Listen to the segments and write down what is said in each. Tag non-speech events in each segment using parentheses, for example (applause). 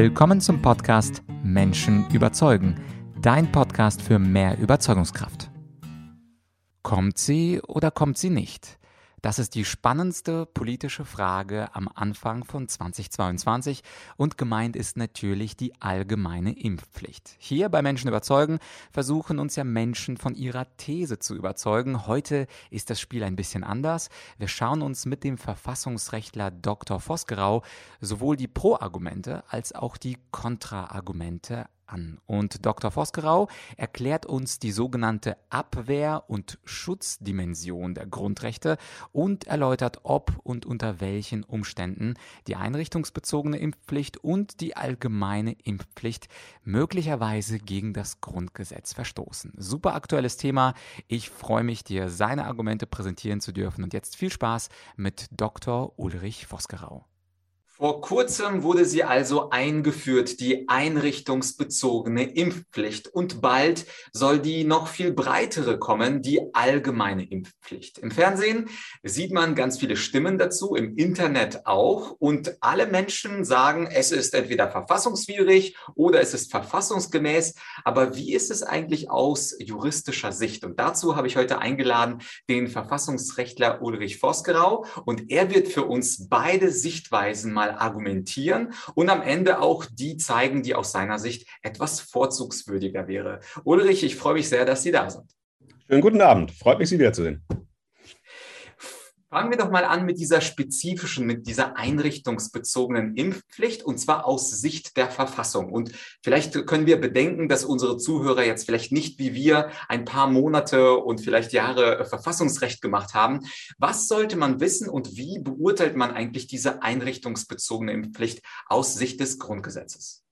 Willkommen zum Podcast Menschen überzeugen, dein Podcast für mehr Überzeugungskraft. Kommt sie oder kommt sie nicht? Das ist die spannendste politische Frage am Anfang von 2022 und gemeint ist natürlich die allgemeine Impfpflicht. Hier bei Menschen überzeugen versuchen uns ja Menschen von ihrer These zu überzeugen. Heute ist das Spiel ein bisschen anders. Wir schauen uns mit dem Verfassungsrechtler Dr. Vosgerau sowohl die Pro-Argumente als auch die Kontra-Argumente an. Und Dr. Vosgerau erklärt uns die sogenannte Abwehr- und Schutzdimension der Grundrechte und erläutert, ob und unter welchen Umständen die einrichtungsbezogene Impfpflicht und die allgemeine Impfpflicht möglicherweise gegen das Grundgesetz verstoßen. Super aktuelles Thema. Ich freue mich, dir seine Argumente präsentieren zu dürfen. Und jetzt viel Spaß mit Dr. Ulrich Vosgerau. Vor kurzem wurde sie also eingeführt, die einrichtungsbezogene Impfpflicht. Und bald soll die noch viel breitere kommen, die allgemeine Impfpflicht. Im Fernsehen sieht man ganz viele Stimmen dazu, im Internet auch. Und alle Menschen sagen, es ist entweder verfassungswidrig oder es ist verfassungsgemäß. Aber wie ist es eigentlich aus juristischer Sicht? Und dazu habe ich heute eingeladen den Verfassungsrechtler Ulrich Vosgerau. Und er wird für uns beide Sichtweisen mal mal argumentieren und am Ende auch die zeigen, die aus seiner Sicht etwas vorzugswürdiger wäre. Ulrich, ich freue mich sehr, dass Sie da sind. Schönen guten Abend. Freut mich, Sie wiederzusehen. Fangen wir doch mal an mit dieser spezifischen, mit dieser einrichtungsbezogenen Impfpflicht und zwar aus Sicht der Verfassung. Und vielleicht können wir bedenken, dass unsere Zuhörer jetzt vielleicht nicht wie wir ein paar Monate und vielleicht Jahre Verfassungsrecht gemacht haben. Was sollte man wissen und wie beurteilt man eigentlich diese einrichtungsbezogene Impfpflicht aus Sicht des Grundgesetzes?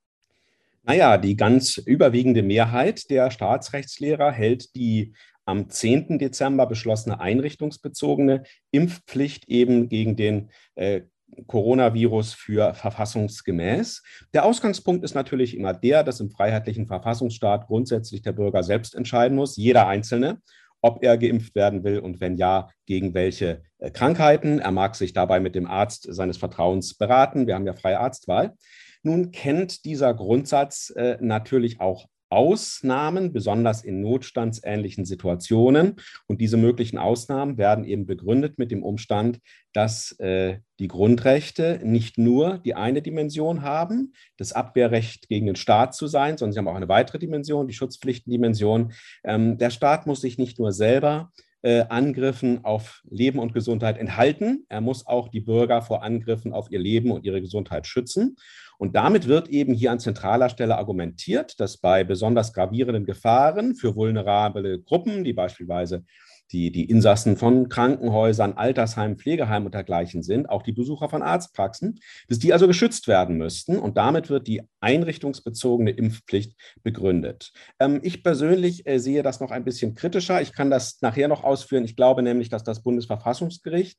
Naja, die ganz überwiegende Mehrheit der Staatsrechtslehrer hält die am 10. Dezember beschlossene einrichtungsbezogene Impfpflicht eben gegen den äh, Coronavirus für verfassungsgemäß. Der Ausgangspunkt ist natürlich immer der, dass im freiheitlichen Verfassungsstaat grundsätzlich der Bürger selbst entscheiden muss, jeder Einzelne, ob er geimpft werden will und wenn ja, gegen welche äh, Krankheiten. Er mag sich dabei mit dem Arzt seines Vertrauens beraten. Wir haben ja freie Arztwahl. Nun kennt dieser Grundsatz äh, natürlich auch Ausnahmen, besonders in notstandsähnlichen Situationen. Und diese möglichen Ausnahmen werden eben begründet mit dem Umstand, dass äh, die Grundrechte nicht nur die eine Dimension haben, das Abwehrrecht gegen den Staat zu sein, sondern sie haben auch eine weitere Dimension, die Schutzpflichtendimension. Ähm, der Staat muss sich nicht nur selber äh, Angriffen auf Leben und Gesundheit enthalten. Er muss auch die Bürger vor Angriffen auf ihr Leben und ihre Gesundheit schützen. Und damit wird eben hier an zentraler Stelle argumentiert, dass bei besonders gravierenden Gefahren für vulnerable Gruppen, die beispielsweise die, die Insassen von Krankenhäusern, Altersheimen, Pflegeheimen und dergleichen sind, auch die Besucher von Arztpraxen, dass die also geschützt werden müssten. Und damit wird die einrichtungsbezogene Impfpflicht begründet. Ähm, ich persönlich äh, sehe das noch ein bisschen kritischer. Ich kann das nachher noch ausführen. Ich glaube nämlich, dass das Bundesverfassungsgericht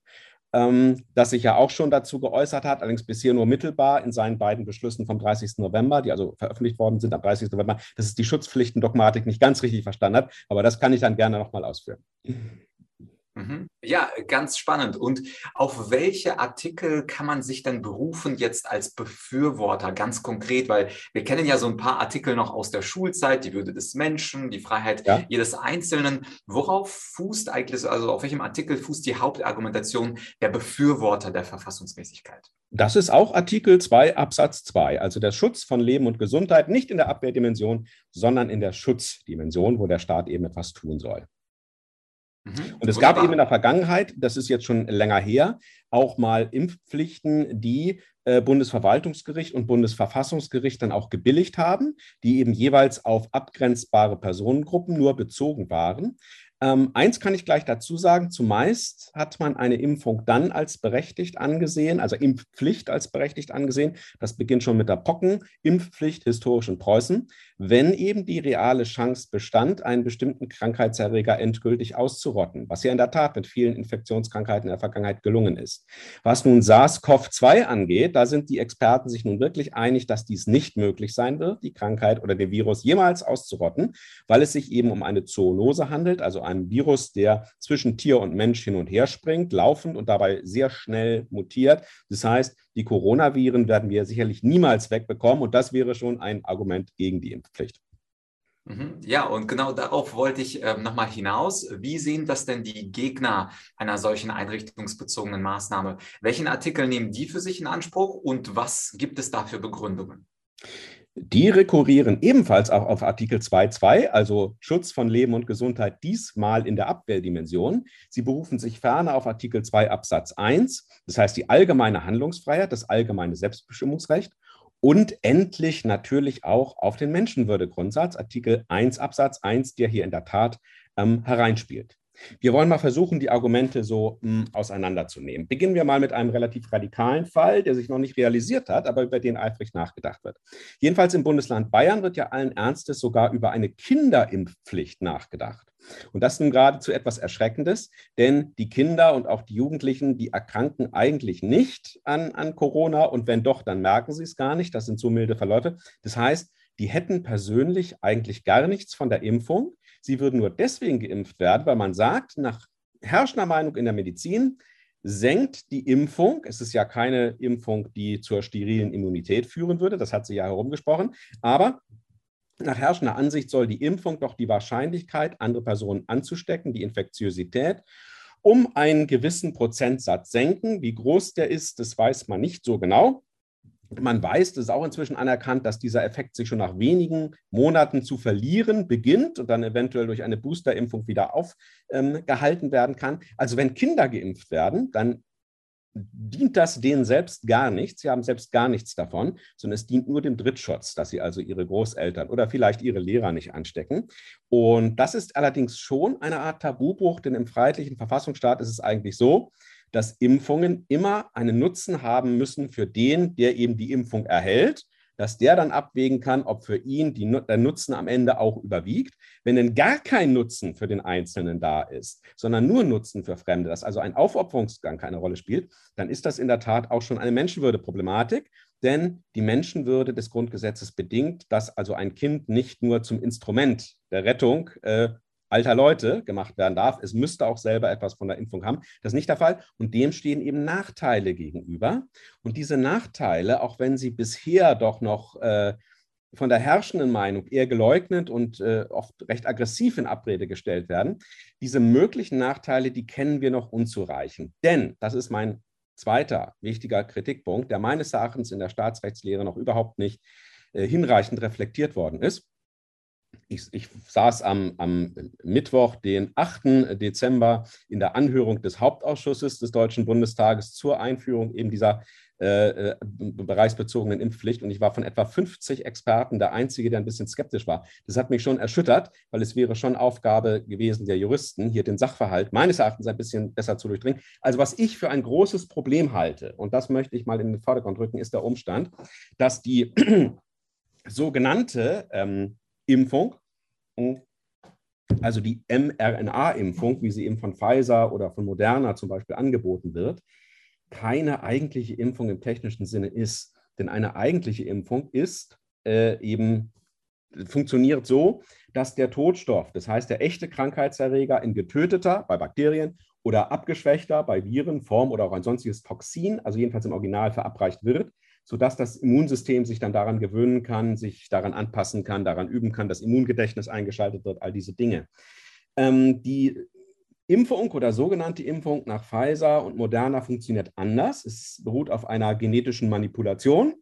ähm, das sich ja auch schon dazu geäußert hat, allerdings bisher nur mittelbar in seinen beiden Beschlüssen vom 30. November, die also veröffentlicht worden sind am 30. November, dass es die Schutzpflichtendogmatik nicht ganz richtig verstanden hat. Aber das kann ich dann gerne nochmal ausführen. Mhm. Ja, ganz spannend. Und auf welche Artikel kann man sich denn berufen jetzt als Befürworter, ganz konkret? Weil wir kennen ja so ein paar Artikel noch aus der Schulzeit, die Würde des Menschen, die Freiheit ja. jedes Einzelnen. Worauf fußt eigentlich, also auf welchem Artikel fußt die Hauptargumentation der Befürworter der Verfassungsmäßigkeit? Das ist auch Artikel 2 Absatz 2, also der Schutz von Leben und Gesundheit, nicht in der Abwehrdimension, sondern in der Schutzdimension, wo der Staat eben etwas tun soll. Mhm. Und es Wunderbar. gab eben in der Vergangenheit, das ist jetzt schon länger her, auch mal Impfpflichten, die äh, Bundesverwaltungsgericht und Bundesverfassungsgericht dann auch gebilligt haben, die eben jeweils auf abgrenzbare Personengruppen nur bezogen waren. Ähm, eins kann ich gleich dazu sagen, zumeist hat man eine Impfung dann als berechtigt angesehen, also Impfpflicht als berechtigt angesehen. Das beginnt schon mit der Pockenimpfpflicht historisch in Preußen, wenn eben die reale Chance bestand, einen bestimmten Krankheitserreger endgültig auszurotten, was ja in der Tat mit vielen Infektionskrankheiten in der Vergangenheit gelungen ist. Was nun SARS-CoV-2 angeht, da sind die Experten sich nun wirklich einig, dass dies nicht möglich sein wird, die Krankheit oder den Virus jemals auszurotten, weil es sich eben um eine Zoonose handelt, also einem Virus, der zwischen Tier und Mensch hin und her springt, laufend und dabei sehr schnell mutiert. Das heißt, die Coronaviren werden wir sicherlich niemals wegbekommen und das wäre schon ein Argument gegen die Impfpflicht. Mhm. Ja, und genau darauf wollte ich äh, nochmal hinaus. Wie sehen das denn die Gegner einer solchen einrichtungsbezogenen Maßnahme? Welchen Artikel nehmen die für sich in Anspruch und was gibt es da für Begründungen? Die rekurrieren ebenfalls auch auf Artikel 2.2, also Schutz von Leben und Gesundheit, diesmal in der Abwehrdimension. Sie berufen sich ferner auf Artikel 2 Absatz 1, das heißt die allgemeine Handlungsfreiheit, das allgemeine Selbstbestimmungsrecht und endlich natürlich auch auf den Menschenwürdegrundsatz, Artikel 1 Absatz 1, der hier in der Tat ähm, hereinspielt. Wir wollen mal versuchen, die Argumente so mh, hm, auseinanderzunehmen. Beginnen wir mal mit einem relativ radikalen Fall, der sich noch nicht realisiert hat, aber über den eifrig nachgedacht wird. Jedenfalls im Bundesland Bayern wird ja allen Ernstes sogar über eine Kinderimpfpflicht nachgedacht. Und das ist nun geradezu etwas Erschreckendes, denn die Kinder und auch die Jugendlichen, die erkranken eigentlich nicht an, an Corona und wenn doch, dann merken sie es gar nicht. Das sind so milde Verläufe. Das heißt, die hätten persönlich eigentlich gar nichts von der Impfung. Sie würden nur deswegen geimpft werden, weil man sagt, nach herrschender Meinung in der Medizin, senkt die Impfung. Es ist ja keine Impfung, die zur sterilen Immunität führen würde. Das hat sie ja herumgesprochen. Aber nach herrschender Ansicht soll die Impfung doch die Wahrscheinlichkeit, andere Personen anzustecken, die Infektiosität, um einen gewissen Prozentsatz senken. Wie groß der ist, das weiß man nicht so genau. Man weiß, das ist auch inzwischen anerkannt, dass dieser Effekt sich schon nach wenigen Monaten zu verlieren beginnt und dann eventuell durch eine Boosterimpfung wieder aufgehalten ähm, werden kann. Also wenn Kinder geimpft werden, dann dient das denen selbst gar nichts. Sie haben selbst gar nichts davon, sondern es dient nur dem Drittschutz, dass sie also ihre Großeltern oder vielleicht ihre Lehrer nicht anstecken. Und das ist allerdings schon eine Art Tabubruch, denn im freiheitlichen Verfassungsstaat ist es eigentlich so, dass Impfungen immer einen Nutzen haben müssen für den, der eben die Impfung erhält, dass der dann abwägen kann, ob für ihn die, der Nutzen am Ende auch überwiegt. Wenn denn gar kein Nutzen für den Einzelnen da ist, sondern nur Nutzen für Fremde, dass also ein Aufopferungsgang keine Rolle spielt, dann ist das in der Tat auch schon eine Menschenwürdeproblematik. Denn die Menschenwürde des Grundgesetzes bedingt, dass also ein Kind nicht nur zum Instrument der Rettung äh, alter Leute gemacht werden darf. Es müsste auch selber etwas von der Impfung haben. Das ist nicht der Fall. Und dem stehen eben Nachteile gegenüber. Und diese Nachteile, auch wenn sie bisher doch noch äh, von der herrschenden Meinung eher geleugnet und äh, oft recht aggressiv in Abrede gestellt werden, diese möglichen Nachteile, die kennen wir noch unzureichend. Denn, das ist mein zweiter wichtiger Kritikpunkt, der meines Erachtens in der Staatsrechtslehre noch überhaupt nicht äh, hinreichend reflektiert worden ist ich, ich, saß am, am, Mittwoch, den 8. Dezember, in der Anhörung des Hauptausschusses des Deutschen Bundestages zur Einführung eben dieser äh, äh bereichsbezogenen Impfpflicht und ich war von etwa 50 Experten der Einzige, der ein bisschen skeptisch war. Das hat mich schon erschüttert, weil es wäre schon Aufgabe gewesen der Juristen, hier den Sachverhalt meines Erachtens ein bisschen besser zu durchdringen. Also was ich für ein großes Problem halte, und das möchte ich mal in den Vordergrund rücken, ist der Umstand, dass die (clears throat) sogenannte ähm, Impfung, also die mRNA-Impfung, wie sie eben von Pfizer oder von Moderna zum Beispiel angeboten wird, keine eigentliche Impfung im technischen Sinne ist. Denn eine eigentliche Impfung ist äh, eben, funktioniert so, dass der Todstoff, das heißt der echte Krankheitserreger in getöteter, bei Bakterien oder abgeschwächter, bei Viren, Form oder auch ein sonstiges Toxin, also jedenfalls im Original verabreicht wird, sodass das Immunsystem sich dann daran gewöhnen kann, sich daran anpassen kann, daran üben kann, das Immungedächtnis eingeschaltet wird, all diese Dinge. Ähm, die Impfung oder sogenannte Impfung nach Pfizer und Moderna funktioniert anders. Es beruht auf einer genetischen Manipulation.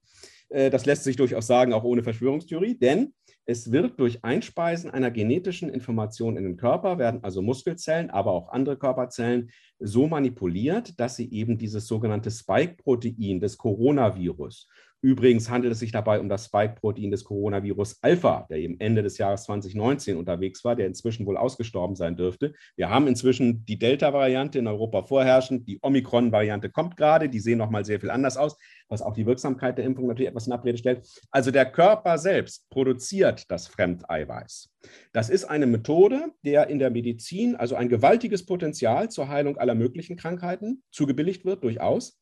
Äh, das lässt sich durchaus sagen, auch ohne Verschwörungstheorie, denn es wird durch Einspeisen einer genetischen Information in den Körper, werden also Muskelzellen, aber auch andere Körperzellen so manipuliert, dass sie eben dieses sogenannte Spike-Protein des Coronavirus Übrigens handelt es sich dabei um das Spike-Protein des Coronavirus Alpha, der eben Ende des Jahres 2019 unterwegs war, der inzwischen wohl ausgestorben sein dürfte. Wir haben inzwischen die Delta-Variante in Europa vorherrschend. Die Omikron-Variante kommt gerade. Die sehen nochmal sehr viel anders aus, was auch die Wirksamkeit der Impfung natürlich etwas in Abrede stellt. Also der Körper selbst produziert das Fremdeiweiß. Das ist eine Methode, der in der Medizin also ein gewaltiges Potenzial zur Heilung aller möglichen Krankheiten zugebilligt wird, durchaus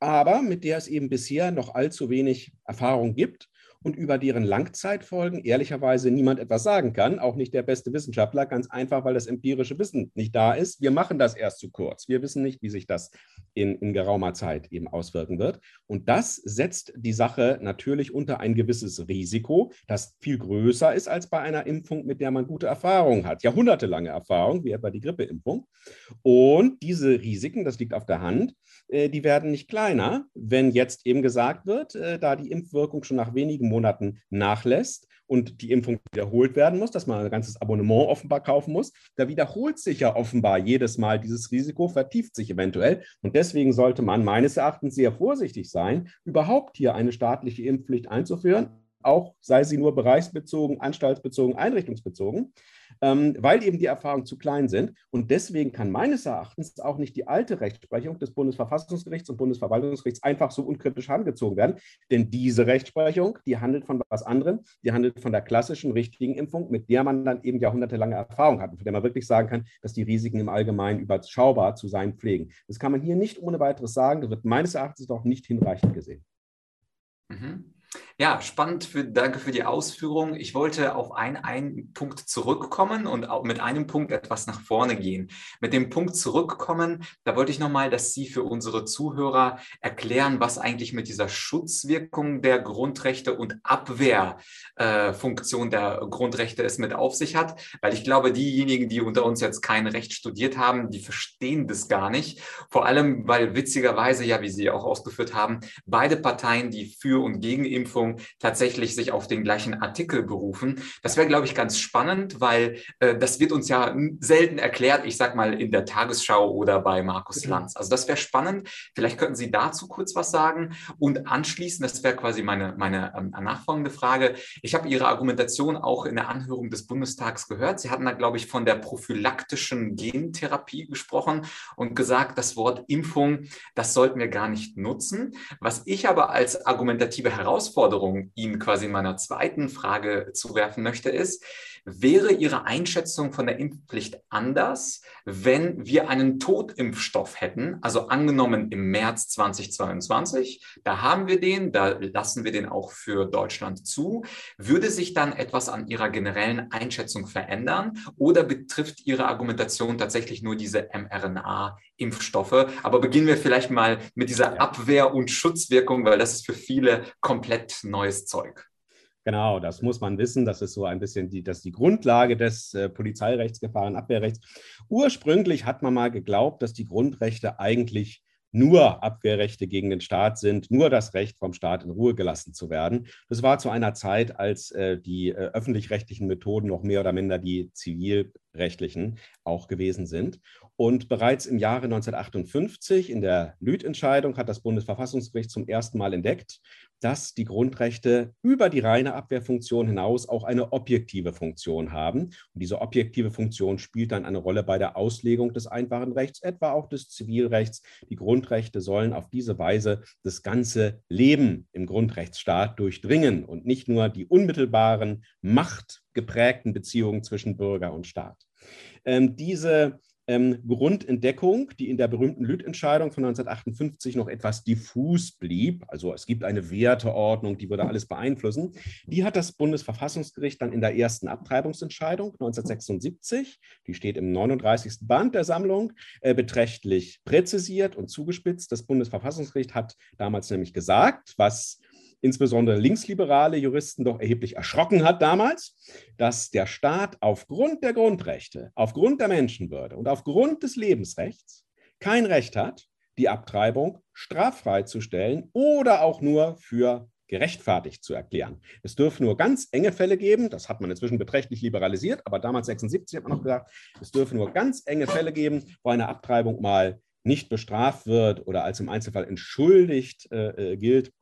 aber mit der es eben bisher noch allzu wenig Erfahrung gibt und über deren Langzeitfolgen ehrlicherweise niemand etwas sagen kann, auch nicht der beste Wissenschaftler, ganz einfach, weil das empirische Wissen nicht da ist. Wir machen das erst zu kurz. Wir wissen nicht, wie sich das in, in geraumer Zeit eben auswirken wird. Und das setzt die Sache natürlich unter ein gewisses Risiko, das viel größer ist als bei einer Impfung, mit der man gute Erfahrungen hat, jahrhundertelange Erfahrung, wie etwa die Grippeimpfung. Und diese Risiken, das liegt auf der Hand, äh, die werden nicht kleiner, wenn jetzt eben gesagt wird, äh, da die Impfwirkung schon nach wenigen Monaten nachlässt und die Impfung wiederholt werden muss, dass man ein ganzes Abonnement offenbar kaufen muss, da wiederholt sich ja offenbar jedes Mal dieses Risiko, vertieft sich eventuell. Und deswegen sollte man meines Erachtens sehr vorsichtig sein, überhaupt hier eine staatliche Impfpflicht einzuführen auch sei sie nur bereichsbezogen, anstaltsbezogen, einrichtungsbezogen, ähm, weil eben die Erfahrungen zu klein sind. Und deswegen kann meines Erachtens auch nicht die alte Rechtsprechung des Bundesverfassungsgerichts und Bundesverwaltungsgerichts einfach so unkritisch herangezogen werden. Denn diese Rechtsprechung, die handelt von was anderem, die handelt von der klassischen richtigen Impfung, mit der man dann eben jahrhundertelange Erfahrung hat und von der man wirklich sagen kann, dass die Risiken im Allgemeinen überschaubar zu sein pflegen. Das kann man hier nicht ohne weiteres sagen. Das wird meines Erachtens auch nicht hinreichend gesehen. Mhm. Ja, spannend. Für, danke für die Ausführung. Ich wollte auf einen, einen Punkt zurückkommen und auch mit einem Punkt etwas nach vorne gehen. Mit dem Punkt zurückkommen, da wollte ich nochmal, dass Sie für unsere Zuhörer erklären, was eigentlich mit dieser Schutzwirkung der Grundrechte und Abwehrfunktion äh, der Grundrechte es mit auf sich hat. Weil ich glaube, diejenigen, die unter uns jetzt kein Recht studiert haben, die verstehen das gar nicht. Vor allem, weil witzigerweise, ja, wie Sie auch ausgeführt haben, beide Parteien, die für und gegen Impfung tatsächlich sich auf den gleichen Artikel berufen. Das wäre, glaube ich, ganz spannend, weil äh, das wird uns ja selten erklärt, ich sage mal in der Tagesschau oder bei Markus mhm. Lanz. Also das wäre spannend. Vielleicht könnten Sie dazu kurz was sagen und anschließend, das wäre quasi meine, meine ähm, nachfolgende Frage. Ich habe Ihre Argumentation auch in der Anhörung des Bundestags gehört. Sie hatten da, glaube ich, von der prophylaktischen Gentherapie gesprochen und gesagt, das Wort Impfung, das sollten wir gar nicht nutzen. Was ich aber als argumentative Herausforderung Herausforderung Ihnen quasi in meiner zweiten Frage zuwerfen möchte, ist, wäre Ihre Einschätzung von der Impfpflicht anders, wenn wir einen Totimpfstoff hätten? Also angenommen im März 2022, da haben wir den, da lassen wir den auch für Deutschland zu. Würde sich dann etwas an Ihrer generellen Einschätzung verändern oder betrifft Ihre Argumentation tatsächlich nur diese mRNA-Impfstoffe? Aber beginnen wir vielleicht mal mit dieser Abwehr- und Schutzwirkung, weil das ist für viele komplett neues Zeug. Genau, das muss man wissen. Das ist so ein bisschen die, das die Grundlage des äh, Polizeirechts, Gefahrenabwehrrechts. Ursprünglich hat man mal geglaubt, dass die Grundrechte eigentlich nur Abwehrrechte gegen den Staat sind, nur das Recht vom Staat in Ruhe gelassen zu werden. Das war zu einer Zeit, als äh, die äh, öffentlich-rechtlichen Methoden noch mehr oder minder die zivilrechtlichen auch gewesen sind. Und bereits im Jahre 1958 in der Lüth-Entscheidung hat das Bundesverfassungsgericht zum ersten Mal entdeckt, dass die Grundrechte über die reine Abwehrfunktion hinaus auch eine objektive Funktion haben. Und diese objektive Funktion spielt dann eine Rolle bei der Auslegung des einfachen Rechts, etwa auch des Zivilrechts. Die Grundrechte sollen auf diese Weise das ganze Leben im Grundrechtsstaat durchdringen und nicht nur die unmittelbaren, machtgeprägten Beziehungen zwischen Bürger und Staat. Ähm, diese ähm, Grundentdeckung, die in der berühmten Lüth-Entscheidung von 1958 noch etwas diffus blieb, also es gibt eine Werteordnung, die würde alles beeinflussen, die hat das Bundesverfassungsgericht dann in der ersten Abtreibungsentscheidung 1976, die steht im 39. Band der Sammlung, äh, beträchtlich präzisiert und zugespitzt. Das Bundesverfassungsgericht hat damals nämlich gesagt, was insbesondere linksliberale Juristen doch erheblich erschrocken hat damals, dass der Staat aufgrund der Grundrechte, aufgrund der Menschenwürde und aufgrund des Lebensrechts kein Recht hat, die Abtreibung straffrei zu stellen oder auch nur für gerechtfertigt zu erklären. Es dürfen nur ganz enge Fälle geben, das hat man inzwischen beträchtlich liberalisiert, aber damals 76 hat man noch gesagt, es dürfen nur ganz enge Fälle geben, wo eine Abtreibung mal nicht bestraft wird oder als im Einzelfall entschuldigt äh, äh gilt.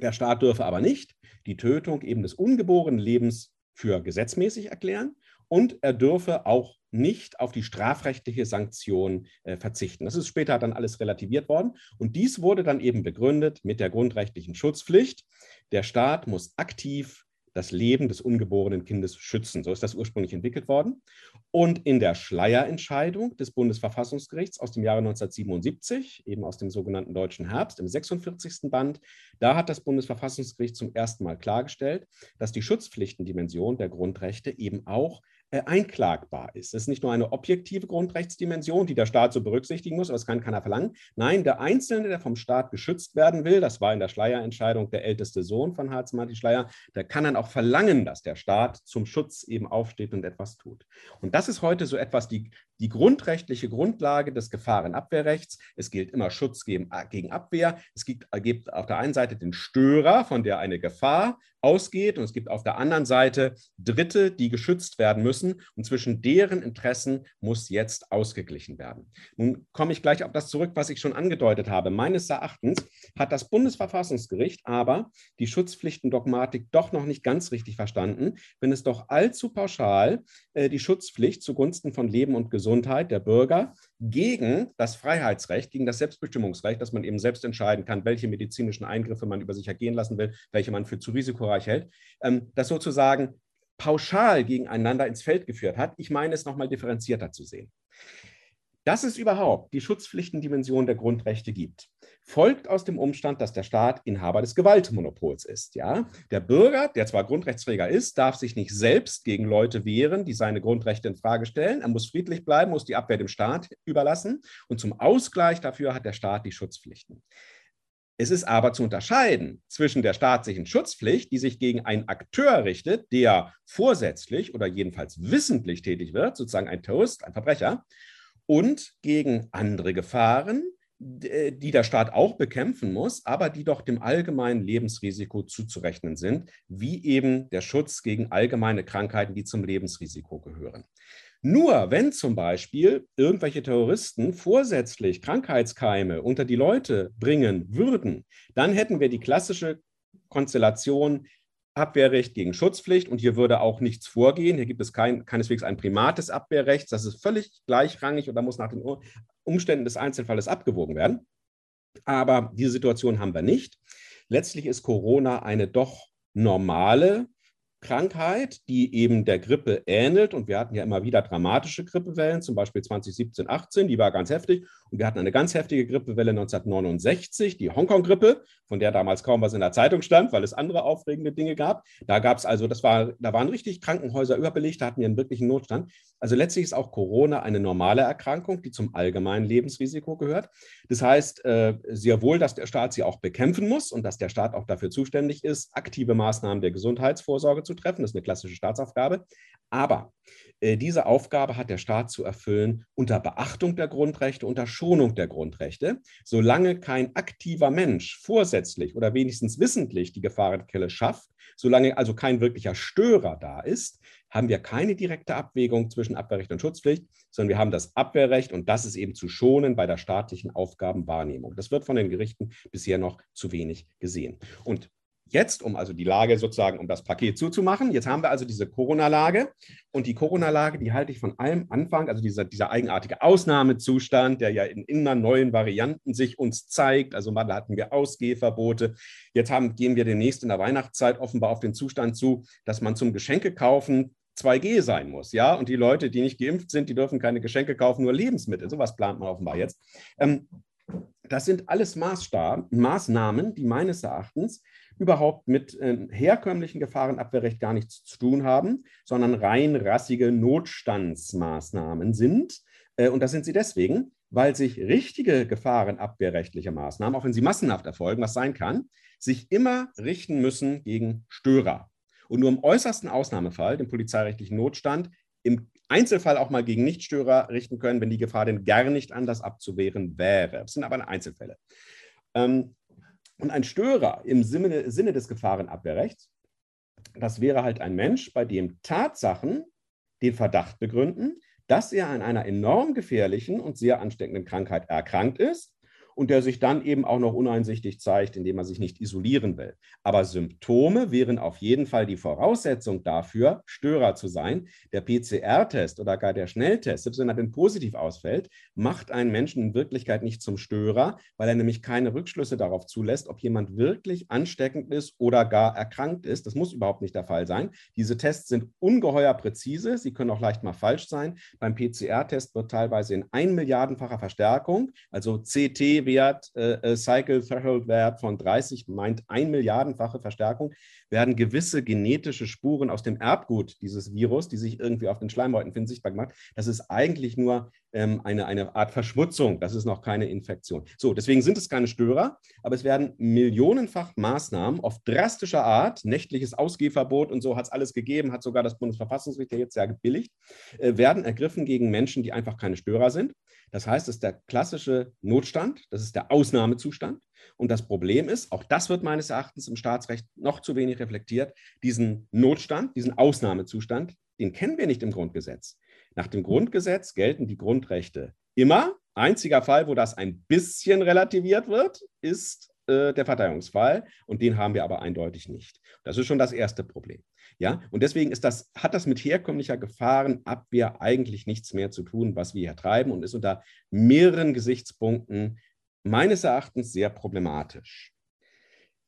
Der Staat dürfe aber nicht die Tötung eben des ungeborenen Lebens für gesetzmäßig erklären und er dürfe auch nicht auf die strafrechtliche Sanktion äh, verzichten. Das ist später dann alles relativiert worden und dies wurde dann eben begründet mit der grundrechtlichen Schutzpflicht. Der Staat muss aktiv das Leben des ungeborenen Kindes schützen. So ist das ursprünglich entwickelt worden. Und in der Schleierentscheidung des Bundesverfassungsgerichts aus dem Jahre 1977, eben aus dem sogenannten Deutschen Herbst, im 46. Band, da hat das Bundesverfassungsgericht zum ersten Mal klargestellt, dass die Schutzpflichtendimension der Grundrechte eben auch einklagbar ist. Es ist nicht nur eine objektive Grundrechtsdimension, die der Staat so berücksichtigen muss, aber das kann keiner verlangen. Nein, der Einzelne, der vom Staat geschützt werden will, das war in der Schleierentscheidung der älteste Sohn von Harz-Martin Schleier, der kann dann auch verlangen, dass der Staat zum Schutz eben aufsteht und etwas tut. Und das ist heute so etwas die, die grundrechtliche Grundlage des Gefahrenabwehrrechts. Es gilt immer Schutz gegen, gegen Abwehr. Es gibt, gibt auf der einen Seite den Störer, von der eine Gefahr ausgeht, und es gibt auf der anderen Seite Dritte, die geschützt werden müssen müssen und zwischen deren Interessen muss jetzt ausgeglichen werden. Nun komme ich gleich auf das zurück, was ich schon angedeutet habe. Meines Erachtens hat das Bundesverfassungsgericht aber die Schutzpflichtendogmatik doch noch nicht ganz richtig verstanden, wenn es doch allzu pauschal äh, die Schutzpflicht zugunsten von Leben und Gesundheit der Bürger gegen das Freiheitsrecht, gegen das Selbstbestimmungsrecht, dass man eben selbst entscheiden kann, welche medizinischen Eingriffe man über sich ergehen lassen will, welche man für zu risikoreich hält, ähm, das sozusagen pauschal gegeneinander ins Feld geführt hat. Ich meine es nochmal differenzierter zu sehen. Dass es überhaupt die Schutzpflichtendimension der Grundrechte gibt, folgt aus dem Umstand, dass der Staat Inhaber des Gewaltmonopols ist. Ja? Der Bürger, der zwar Grundrechtsträger ist, darf sich nicht selbst gegen Leute wehren, die seine Grundrechte in Frage stellen. Er muss friedlich bleiben, muss die Abwehr dem Staat überlassen. Und zum Ausgleich dafür hat der Staat die Schutzpflichten. Es ist aber zu unterscheiden zwischen der staatlichen Schutzpflicht, die sich gegen einen Akteur richtet, der vorsätzlich oder jedenfalls wissentlich tätig wird, sozusagen ein Terrorist, ein Verbrecher, und gegen andere Gefahren, die der Staat auch bekämpfen muss, aber die doch dem allgemeinen Lebensrisiko zuzurechnen sind, wie eben der Schutz gegen allgemeine Krankheiten, die zum Lebensrisiko gehören. Nur wenn zum Beispiel irgendwelche Terroristen vorsätzlich Krankheitskeime unter die Leute bringen würden, dann hätten wir die klassische Konstellation Abwehrrecht gegen Schutzpflicht und hier würde auch nichts vorgehen. Hier gibt es kein, keineswegs ein Primat des Abwehrrechts. Das ist völlig gleichrangig und da muss nach den Umständen des Einzelfalles abgewogen werden. Aber diese Situation haben wir nicht. Letztlich ist Corona eine doch normale Krankheit, die eben der Grippe ähnelt. Und wir hatten ja immer wieder dramatische Grippewellen, zum Beispiel 2017, 18, die war ganz heftig. Und wir hatten eine ganz heftige Grippewelle 1969, die Hongkong-Grippe, von der damals kaum was in der Zeitung stand, weil es andere aufregende Dinge gab. Da gab es also, das war, da waren richtig Krankenhäuser überbelegt, da hatten wir einen wirklichen Notstand. Also letztlich ist auch Corona eine normale Erkrankung, die zum allgemeinen Lebensrisiko gehört. Das heißt äh, sehr wohl, dass der Staat sie auch bekämpfen muss und dass der Staat auch dafür zuständig ist, aktive Maßnahmen der Gesundheitsvorsorge zu treffen. Das ist eine klassische Staatsaufgabe. Aber äh, diese Aufgabe hat der Staat zu erfüllen unter Beachtung der Grundrechte, unter Schonung der Grundrechte. Solange kein aktiver Mensch vorsätzlich oder wenigstens wissentlich die Gefahrenkelle schafft, solange also kein wirklicher Störer da ist, haben wir keine direkte Abwägung zwischen Abwehrrecht und Schutzpflicht, sondern wir haben das Abwehrrecht und das ist eben zu schonen bei der staatlichen Aufgabenwahrnehmung. Das wird von den Gerichten bisher noch zu wenig gesehen. Und Jetzt, um also die Lage sozusagen, um das Paket zuzumachen, jetzt haben wir also diese Corona-Lage. Und die Corona-Lage, die halte ich von allem Anfang, also dieser, dieser eigenartige Ausnahmezustand, der ja in immer neuen Varianten sich uns zeigt. Also mal hatten wir Ausgehverbote. Jetzt haben, gehen wir demnächst in der Weihnachtszeit offenbar auf den Zustand zu, dass man zum Geschenke kaufen 2G sein muss, ja, und die Leute, die nicht geimpft sind, die dürfen keine Geschenke kaufen, nur Lebensmittel. Sowas plant man offenbar jetzt. Ähm, das sind alles Maßstab, Maßnahmen, die meines Erachtens überhaupt mit äh, herkömmlichen Gefahrenabwehrrecht gar nichts zu tun haben, sondern rein rassige Notstandsmaßnahmen sind. Äh, und das sind sie deswegen, weil sich richtige gefahrenabwehrrechtliche Maßnahmen, auch wenn sie massenhaft erfolgen, was sein kann, sich immer richten müssen gegen Störer. Und nur im äußersten Ausnahmefall, dem polizeirechtlichen Notstand, im Einzelfall auch mal gegen Nichtstörer richten können, wenn die Gefahr denn gar nicht anders abzuwehren wäre. Das sind aber Einzelfälle. Ähm, und ein Störer im Sinne, Sinne des Gefahrenabwehrrechts, das wäre halt ein Mensch, bei dem Tatsachen den Verdacht begründen, dass er an einer enorm gefährlichen und sehr ansteckenden Krankheit erkrankt ist und der sich dann eben auch noch uneinsichtig zeigt, indem er sich nicht isolieren will. Aber Symptome wären auf jeden Fall die Voraussetzung dafür, Störer zu sein. Der PCR-Test oder gar der Schnelltest, selbst wenn er denn positiv ausfällt, macht einen Menschen in Wirklichkeit nicht zum Störer, weil er nämlich keine Rückschlüsse darauf zulässt, ob jemand wirklich ansteckend ist oder gar erkrankt ist. Das muss überhaupt nicht der Fall sein. Diese Tests sind ungeheuer präzise. Sie können auch leicht mal falsch sein. Beim PCR-Test wird teilweise in ein Milliardenfacher Verstärkung, also CT-Wert, äh, äh, Cycle Threshold-Wert von 30 meint ein Milliardenfache Verstärkung, werden gewisse genetische Spuren aus dem Erbgut dieses Virus, die sich irgendwie auf den Schleimhäuten finden, sichtbar gemacht. Das ist eigentlich nur ähm, eine, eine Art Verschmutzung. Das ist noch keine Infektion. So, deswegen sind es keine Störer, aber es werden millionenfach Maßnahmen auf drastischer Art, nächtliches Ausgehverbot und so hat es alles gegeben, hat sogar das Bundesverfassungsgericht ja jetzt ja gebilligt, äh, werden ergriffen gegen Menschen, die einfach keine Störer sind. Das heißt, es ist der klassische Notstand, das ist der Ausnahmezustand. Und das Problem ist, auch das wird meines Erachtens im Staatsrecht noch zu wenig reflektiert, diesen Notstand, diesen Ausnahmezustand, den kennen wir nicht im Grundgesetz. Nach dem Grundgesetz gelten die Grundrechte immer. Einziger Fall, wo das ein bisschen relativiert wird, ist äh, der Verteidigungsfall. Und den haben wir aber eindeutig nicht. Das ist schon das erste Problem. Ja, und deswegen ist das, hat das mit herkömmlicher Gefahrenabwehr eigentlich nichts mehr zu tun, was wir hier treiben und ist unter mehreren Gesichtspunkten meines Erachtens sehr problematisch.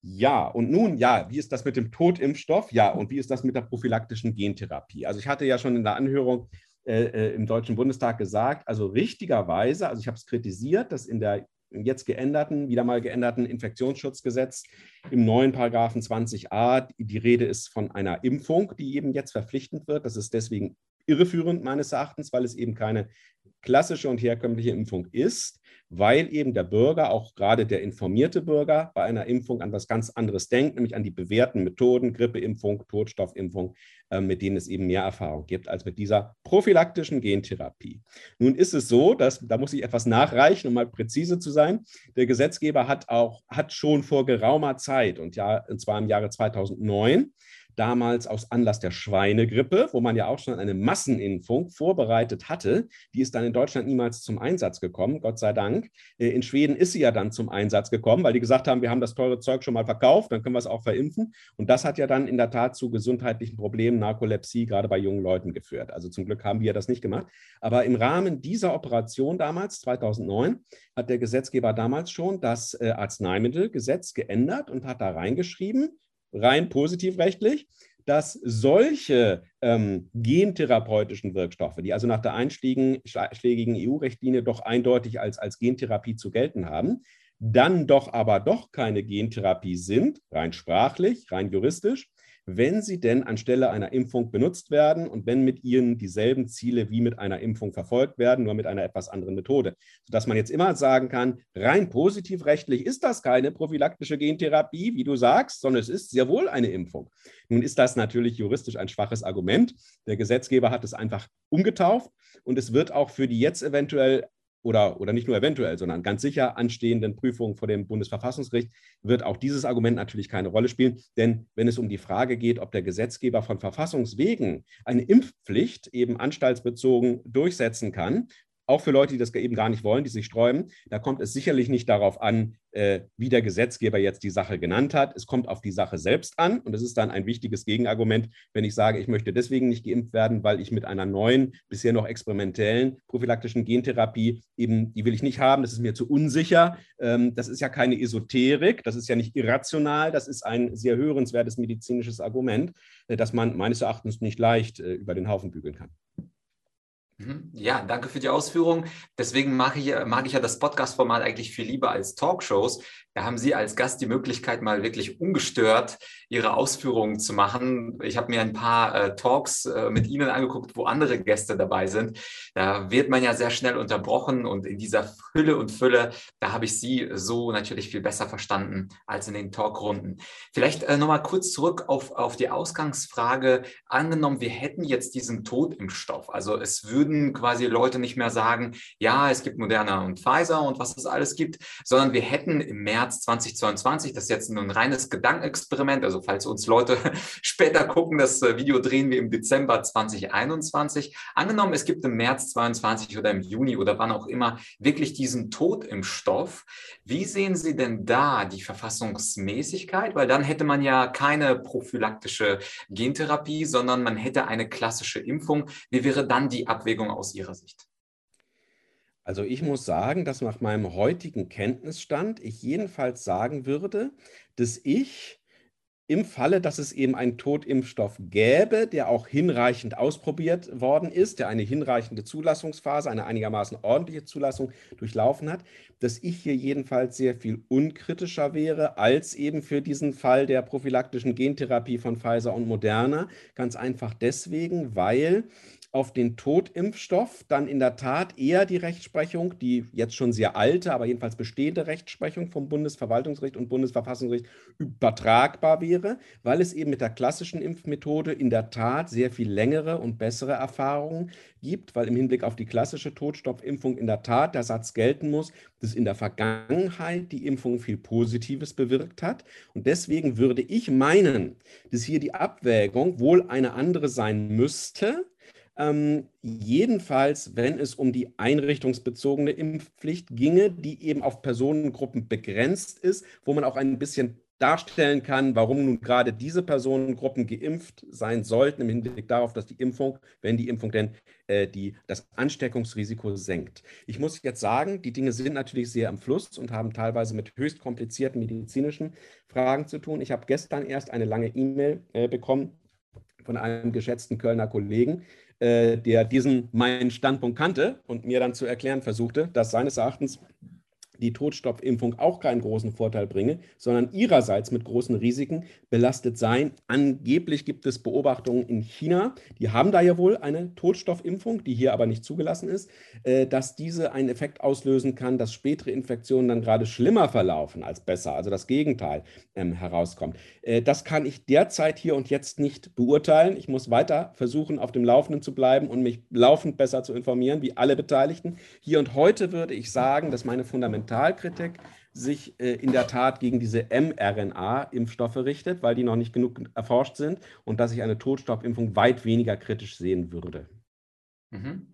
Ja, und nun, ja, wie ist das mit dem Totimpfstoff? Ja, und wie ist das mit der prophylaktischen Gentherapie? Also ich hatte ja schon in der Anhörung äh, äh, im Deutschen Bundestag gesagt, also richtigerweise, also ich habe es kritisiert, dass in der jetzt geänderten, wieder mal geänderten Infektionsschutzgesetz im neuen Paragraphen 20a die Rede ist von einer Impfung, die eben jetzt verpflichtend wird. Das ist deswegen irreführend meines Erachtens, weil es eben keine klassische und herkömmliche Impfung ist, weil eben der Bürger, auch gerade der informierte Bürger, bei einer Impfung an was ganz anderes denkt, nämlich an die bewährten Methoden, Grippeimpfung, Totstoffimpfung, äh, mit denen es eben mehr Erfahrung gibt als mit dieser prophylaktischen Gentherapie. Nun ist es so, dass, da muss ich etwas nachreichen, um mal präzise zu sein, der Gesetzgeber hat auch, hat schon vor geraumer Zeit, und ja, und zwar im Jahre 2009, damals aus Anlass der Schweinegrippe, wo man ja auch schon eine Massenimpfung vorbereitet hatte. Die ist dann in Deutschland niemals zum Einsatz gekommen, Gott sei Dank. Äh, in Schweden ist sie ja dann zum Einsatz gekommen, weil die gesagt haben, wir haben das teure Zeug schon mal verkauft, dann können wir es auch verimpfen. Und das hat ja dann in der Tat zu gesundheitlichen Problemen, Narkolepsie, gerade bei jungen Leuten geführt. Also zum Glück haben wir das nicht gemacht. Aber im Rahmen dieser Operation damals, 2009, hat der Gesetzgeber damals schon das äh, Arzneimittelgesetz geändert und hat da reingeschrieben, rein positivrechtlich, dass solche ähm, gentherapeutischen Wirkstoffe, die also nach der einschlägigen EU-Richtlinie doch eindeutig als, als Gentherapie zu gelten haben, dann doch aber doch keine Gentherapie sind, rein sprachlich, rein juristisch, wenn sie denn anstelle einer Impfung benutzt werden und wenn mit ihnen dieselben Ziele wie mit einer Impfung verfolgt werden, nur mit einer etwas anderen Methode. Sodass man jetzt immer sagen kann, rein positiv rechtlich ist das keine prophylaktische Gentherapie, wie du sagst, sondern es ist sehr wohl eine Impfung. Nun ist das natürlich juristisch ein schwaches Argument. Der Gesetzgeber hat es einfach umgetauft und es wird auch für die jetzt eventuell oder, oder nicht nur eventuell, sondern ganz sicher anstehenden Prüfungen vor dem Bundesverfassungsgericht wird auch dieses Argument natürlich keine Rolle spielen. Denn wenn es um die Frage geht, ob der Gesetzgeber von Verfassungswegen eine Impfpflicht eben anstaltsbezogen durchsetzen kann, auch für Leute, die das eben gar nicht wollen, die sich sträuben. Da kommt es sicherlich nicht darauf an, äh, wie der Gesetzgeber jetzt die Sache genannt hat. Es kommt auf die Sache selbst an. Und es ist dann ein wichtiges Gegenargument, wenn ich sage, ich möchte deswegen nicht geimpft werden, weil ich mit einer neuen, bisher noch experimentellen prophylaktischen Gentherapie eben, die will ich nicht haben, das ist mir zu unsicher. Ähm, das ist ja keine Esoterik, das ist ja nicht irrational, das ist ein sehr hörenswertes medizinisches Argument, äh, das man meines Erachtens nicht leicht äh, über den Haufen bügeln kann. Mhm. Ja, danke für die Ausführung. Deswegen mag ich, mag ich ja das Podcast-Format eigentlich viel lieber als Talkshows, da haben Sie als Gast die Möglichkeit, mal wirklich ungestört Ihre Ausführungen zu machen. Ich habe mir ein paar äh, Talks äh, mit Ihnen angeguckt, wo andere Gäste dabei sind. Da wird man ja sehr schnell unterbrochen und in dieser Fülle und Fülle, da habe ich Sie so natürlich viel besser verstanden als in den Talkrunden. Vielleicht äh, nochmal kurz zurück auf, auf die Ausgangsfrage. Angenommen, wir hätten jetzt diesen Totimpfstoff. Also es würden quasi Leute nicht mehr sagen, ja, es gibt Moderna und Pfizer und was es alles gibt, sondern wir hätten im März März 2022. Das ist jetzt nur ein reines Gedankenexperiment. Also falls uns Leute (laughs) später gucken, das äh, Video drehen wir im Dezember 2021. Angenommen, es gibt im März 22 oder im Juni oder wann auch immer wirklich diesen Tod im Stoff. Wie sehen Sie denn da die Verfassungsmäßigkeit? Weil dann hätte man ja keine prophylaktische Gentherapie, sondern man hätte eine klassische Impfung. Wie wäre dann die Abwägung aus Ihrer Sicht? Also ich muss sagen, dass nach meinem heutigen Kenntnisstand ich jedenfalls sagen würde, dass ich im Falle, dass es eben einen Totimpfstoff gäbe, der auch hinreichend ausprobiert worden ist, der eine hinreichende Zulassungsphase, eine einigermaßen ordentliche Zulassung durchlaufen hat, dass ich hier jedenfalls sehr viel unkritischer wäre als eben für diesen Fall der prophylaktischen Gentherapie von Pfizer und Moderna. Ganz einfach deswegen, weil auf den Totimpfstoff dann in der Tat eher die Rechtsprechung, die jetzt schon sehr alte, aber jedenfalls bestehende Rechtsprechung vom Bundesverwaltungsgericht und Bundesverfassungsgericht übertragbar wäre, weil es eben mit der klassischen Impfmethode in der Tat sehr viel längere und bessere Erfahrungen gibt, weil im Hinblick auf die klassische Totstopfimpfung in der Tat der Satz gelten muss, dass in der Vergangenheit die Impfung viel Positives bewirkt hat. Und deswegen würde ich meinen, dass hier die Abwägung wohl eine andere sein müsste, ähm, jedenfalls, wenn es um die einrichtungsbezogene Impfpflicht ginge, die eben auf Personengruppen begrenzt ist, wo man auch ein bisschen darstellen kann, warum nun gerade diese Personengruppen geimpft sein sollten, im Hinblick darauf, dass die Impfung, wenn die Impfung denn äh, die, das Ansteckungsrisiko senkt. Ich muss jetzt sagen, die Dinge sind natürlich sehr im Fluss und haben teilweise mit höchst komplizierten medizinischen Fragen zu tun. Ich habe gestern erst eine lange E-Mail äh, bekommen von einem geschätzten Kölner Kollegen, äh, der diesen meinen Standpunkt kannte und mir dann zu erklären versuchte, dass seines Erachtens die Totstopfimpfung auch keinen großen Vorteil bringe, sondern ihrerseits mit großen Risiken belastet seien. Angeblich gibt es Beobachtungen in China, die haben da ja wohl eine Totstoffimpfung, die hier aber nicht zugelassen ist, äh, dass diese einen Effekt auslösen kann, dass spätere Infektionen dann gerade schlimmer verlaufen als besser, also das Gegenteil ähm, herauskommt. Äh, das kann ich derzeit hier und jetzt nicht beurteilen. Ich muss weiter versuchen, auf dem Laufenden zu bleiben und mich laufend besser zu informieren, wie alle Beteiligten. Hier und heute würde ich sagen, dass meine Fundamentalien Fundamentalkritik sich äh, in der Tat gegen diese mRNA-Impfstoffe richtet, weil die noch nicht genug erforscht sind und dass ich eine Totstoffimpfung weit weniger kritisch sehen würde. Mhm.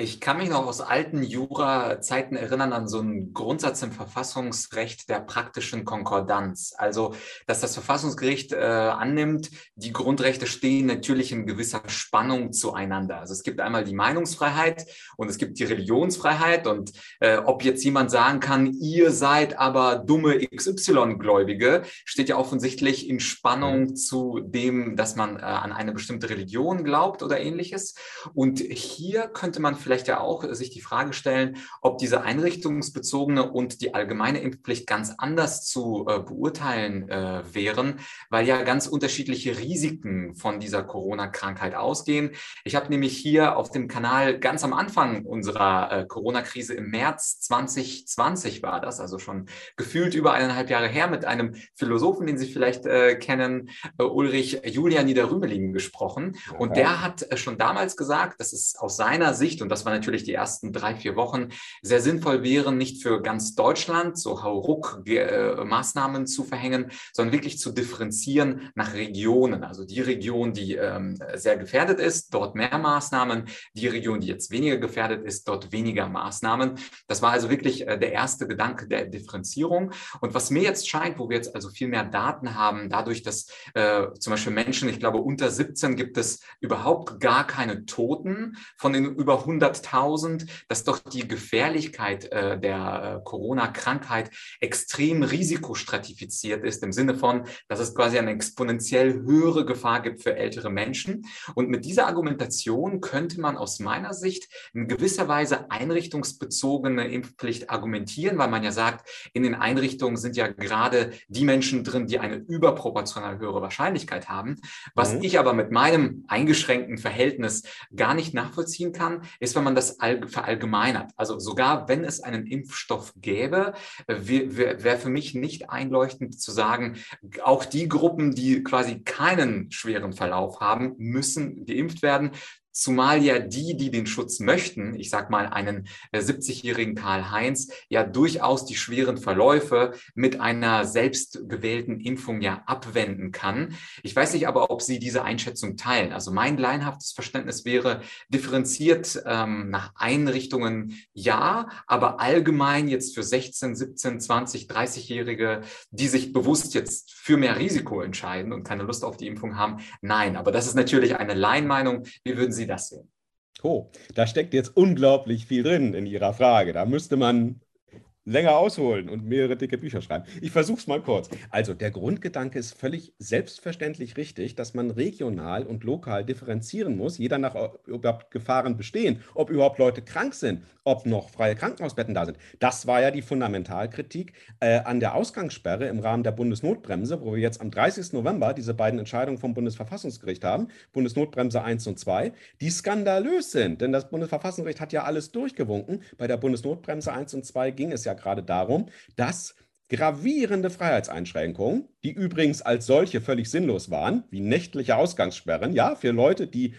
Ich kann mich noch aus alten Jura-Zeiten erinnern an so einen Grundsatz im Verfassungsrecht der praktischen Konkordanz. Also, dass das Verfassungsgericht äh, annimmt, die Grundrechte stehen natürlich in gewisser Spannung zueinander. Also es gibt einmal die Meinungsfreiheit und es gibt die Religionsfreiheit. Und äh, ob jetzt jemand sagen kann, ihr seid aber dumme XY-Gläubige, steht ja offensichtlich in Spannung mhm. zu dem, dass man äh, an eine bestimmte Religion glaubt oder ähnliches. Und hier hier könnte man vielleicht ja auch sich die Frage stellen, ob diese einrichtungsbezogene und die allgemeine Impfpflicht ganz anders zu äh, beurteilen äh, wären, weil ja ganz unterschiedliche Risiken von dieser Corona-Krankheit ausgehen. Ich habe nämlich hier auf dem Kanal ganz am Anfang unserer äh, Corona-Krise im März 2020 war das, also schon gefühlt über eineinhalb Jahre her, mit einem Philosophen, den Sie vielleicht äh, kennen, äh, Ulrich Julian Niederrümelingen gesprochen. Und der hat äh, schon damals gesagt, dass es aus seiner Sicht, und das war natürlich die ersten drei, vier Wochen, sehr sinnvoll wären, nicht für ganz Deutschland so Hauruck-Maßnahmen zu verhängen, sondern wirklich zu differenzieren nach Regionen. Also die Region, die ähm, sehr gefährdet ist, dort mehr Maßnahmen, die Region, die jetzt weniger gefährdet ist, dort weniger Maßnahmen. Das war also wirklich äh, der erste Gedanke der Differenzierung. Und was mir jetzt scheint, wo wir jetzt also viel mehr Daten haben, dadurch, dass äh, zum Beispiel Menschen, ich glaube unter 17 gibt es überhaupt gar keine Toten von den über 100.000, dass doch die Gefährlichkeit äh, der äh, Corona-Krankheit extrem risikostratifiziert ist, im Sinne von, dass es quasi eine exponentiell höhere Gefahr gibt für ältere Menschen. Und mit dieser Argumentation könnte man aus meiner Sicht in gewisser Weise einrichtungsbezogene Impfpflicht argumentieren, weil man ja sagt, in den Einrichtungen sind ja gerade die Menschen drin, die eine überproportional höhere Wahrscheinlichkeit haben. Was mhm. ich aber mit meinem eingeschränkten Verhältnis gar nicht nachvollziehen nachvollziehen kann, ist, wenn man das verallgemeinert. Also sogar wenn es einen Impfstoff gäbe, wäre wär für mich nicht einleuchtend zu sagen, auch die Gruppen, die quasi keinen schweren Verlauf haben, müssen geimpft werden zumal ja die, die den Schutz möchten, ich sag mal einen 70-jährigen äh, Karl-Heinz, ja durchaus die schweren Verläufe mit einer selbst gewählten Impfung ja abwenden kann. Ich weiß nicht aber, ob Sie diese Einschätzung teilen. Also mein laienhaftes Verständnis wäre differenziert ähm, nach Einrichtungen ja, aber allgemein jetzt für 16, 17, 20, 30-Jährige, die sich bewusst jetzt für mehr Risiko entscheiden und keine Lust auf die Impfung haben, nein. Aber das ist natürlich eine Laienmeinung. Wie würden Sie das sehen? Oh, da steckt jetzt unglaublich viel drin in Ihrer Frage. Da müsste man länger ausholen und mehrere dicke Bücher schreiben. Ich versuche es mal kurz. Also der Grundgedanke ist völlig selbstverständlich richtig, dass man regional und lokal differenzieren muss, jeder nach, ob überhaupt Gefahren bestehen, ob überhaupt Leute krank sind, ob noch freie Krankenhausbetten da sind. Das war ja die Fundamentalkritik äh, an der Ausgangssperre im Rahmen der Bundesnotbremse, wo wir jetzt am 30. November diese beiden Entscheidungen vom Bundesverfassungsgericht haben, Bundesnotbremse 1 und 2, die skandalös sind. Denn das Bundesverfassungsgericht hat ja alles durchgewunken. Bei der Bundesnotbremse 1 und 2 ging es ja gerade darum, dass gravierende Freiheitseinschränkungen, die übrigens als solche völlig sinnlos waren, wie nächtliche Ausgangssperren, ja, für Leute, die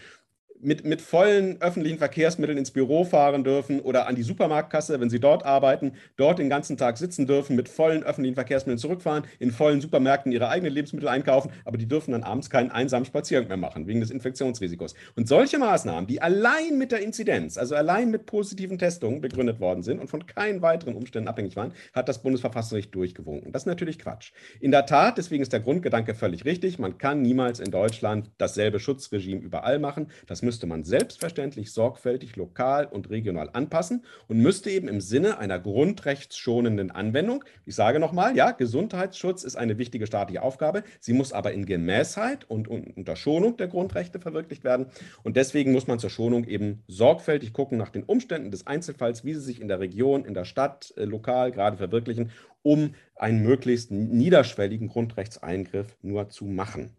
mit, mit vollen öffentlichen Verkehrsmitteln ins Büro fahren dürfen oder an die Supermarktkasse, wenn sie dort arbeiten, dort den ganzen Tag sitzen dürfen, mit vollen öffentlichen Verkehrsmitteln zurückfahren, in vollen Supermärkten ihre eigenen Lebensmittel einkaufen, aber die dürfen dann abends keinen einsamen Spaziergang mehr machen, wegen des Infektionsrisikos. Und solche Maßnahmen, die allein mit der Inzidenz, also allein mit positiven Testungen begründet worden sind und von keinen weiteren Umständen abhängig waren, hat das Bundesverfassungsgericht durchgewunken. Das ist natürlich Quatsch. In der Tat, deswegen ist der Grundgedanke völlig richtig, man kann niemals in Deutschland dasselbe Schutzregime überall machen. Das müsste man selbstverständlich sorgfältig lokal und regional anpassen und müsste eben im Sinne einer grundrechtsschonenden Anwendung, ich sage nochmal, ja, Gesundheitsschutz ist eine wichtige staatliche Aufgabe, sie muss aber in Gemäßheit und unter Schonung der Grundrechte verwirklicht werden. Und deswegen muss man zur Schonung eben sorgfältig gucken nach den Umständen des Einzelfalls, wie sie sich in der Region, in der Stadt, äh, lokal gerade verwirklichen, um einen möglichst niederschwelligen Grundrechtseingriff nur zu machen.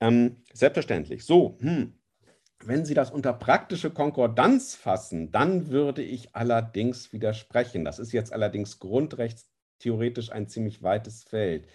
Ähm, selbstverständlich. So, hm, wenn Sie das unter praktische Konkordanz fassen, dann würde ich allerdings widersprechen. Das ist jetzt allerdings grundrechtstheoretisch ein ziemlich weites Feld.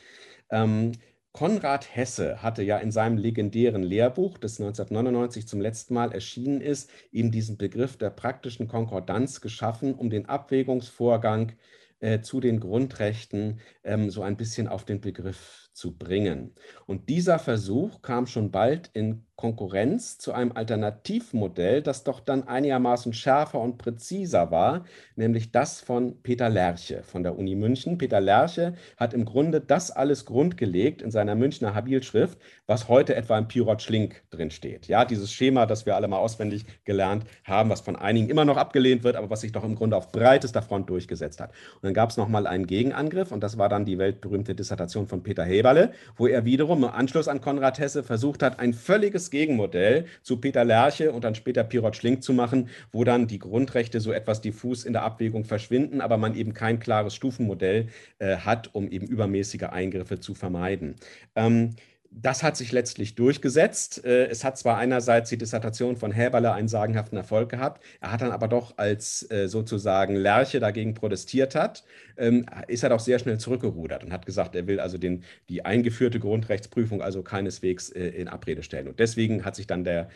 Ähm, Konrad Hesse hatte ja in seinem legendären Lehrbuch, das 1999 zum letzten Mal erschienen ist, eben diesen Begriff der praktischen Konkordanz geschaffen, um den Abwägungsvorgang äh, zu den Grundrechten ähm, so ein bisschen auf den Begriff zu bringen. Und dieser Versuch kam schon bald in Konkurrenz zu einem Alternativmodell, das doch dann einigermaßen schärfer und präziser war, nämlich das von Peter Lerche von der Uni München. Peter Lerche hat im Grunde das alles grundgelegt in seiner Münchner Habilschrift, was heute etwa im Pirot Schlink drin steht. Ja, dieses Schema, das wir alle mal auswendig gelernt haben, was von einigen immer noch abgelehnt wird, aber was sich doch im Grunde auf breitester Front durchgesetzt hat. Und dann gab es nochmal einen Gegenangriff und das war dann die weltberühmte Dissertation von Peter Heberle, wo er wiederum im Anschluss an Konrad Hesse versucht hat, ein völliges Gegenmodell zu Peter Lerche und dann später Pirot Schlink zu machen, wo dann die Grundrechte so etwas diffus in der Abwägung verschwinden, aber man eben kein klares Stufenmodell äh, hat, um eben übermäßige Eingriffe zu vermeiden. Ähm, das hat sich letztlich durchgesetzt. Äh, es hat zwar einerseits die Dissertation von Häberle einen sagenhaften Erfolg gehabt, er hat dann aber doch, als äh, sozusagen Lerche dagegen protestiert hat, ähm, ist er doch sehr schnell zurückgerudert und hat gesagt, er will also den, die eingeführte Grundrechtsprüfung also keineswegs äh, in Abrede stellen. Und deswegen hat sich dann der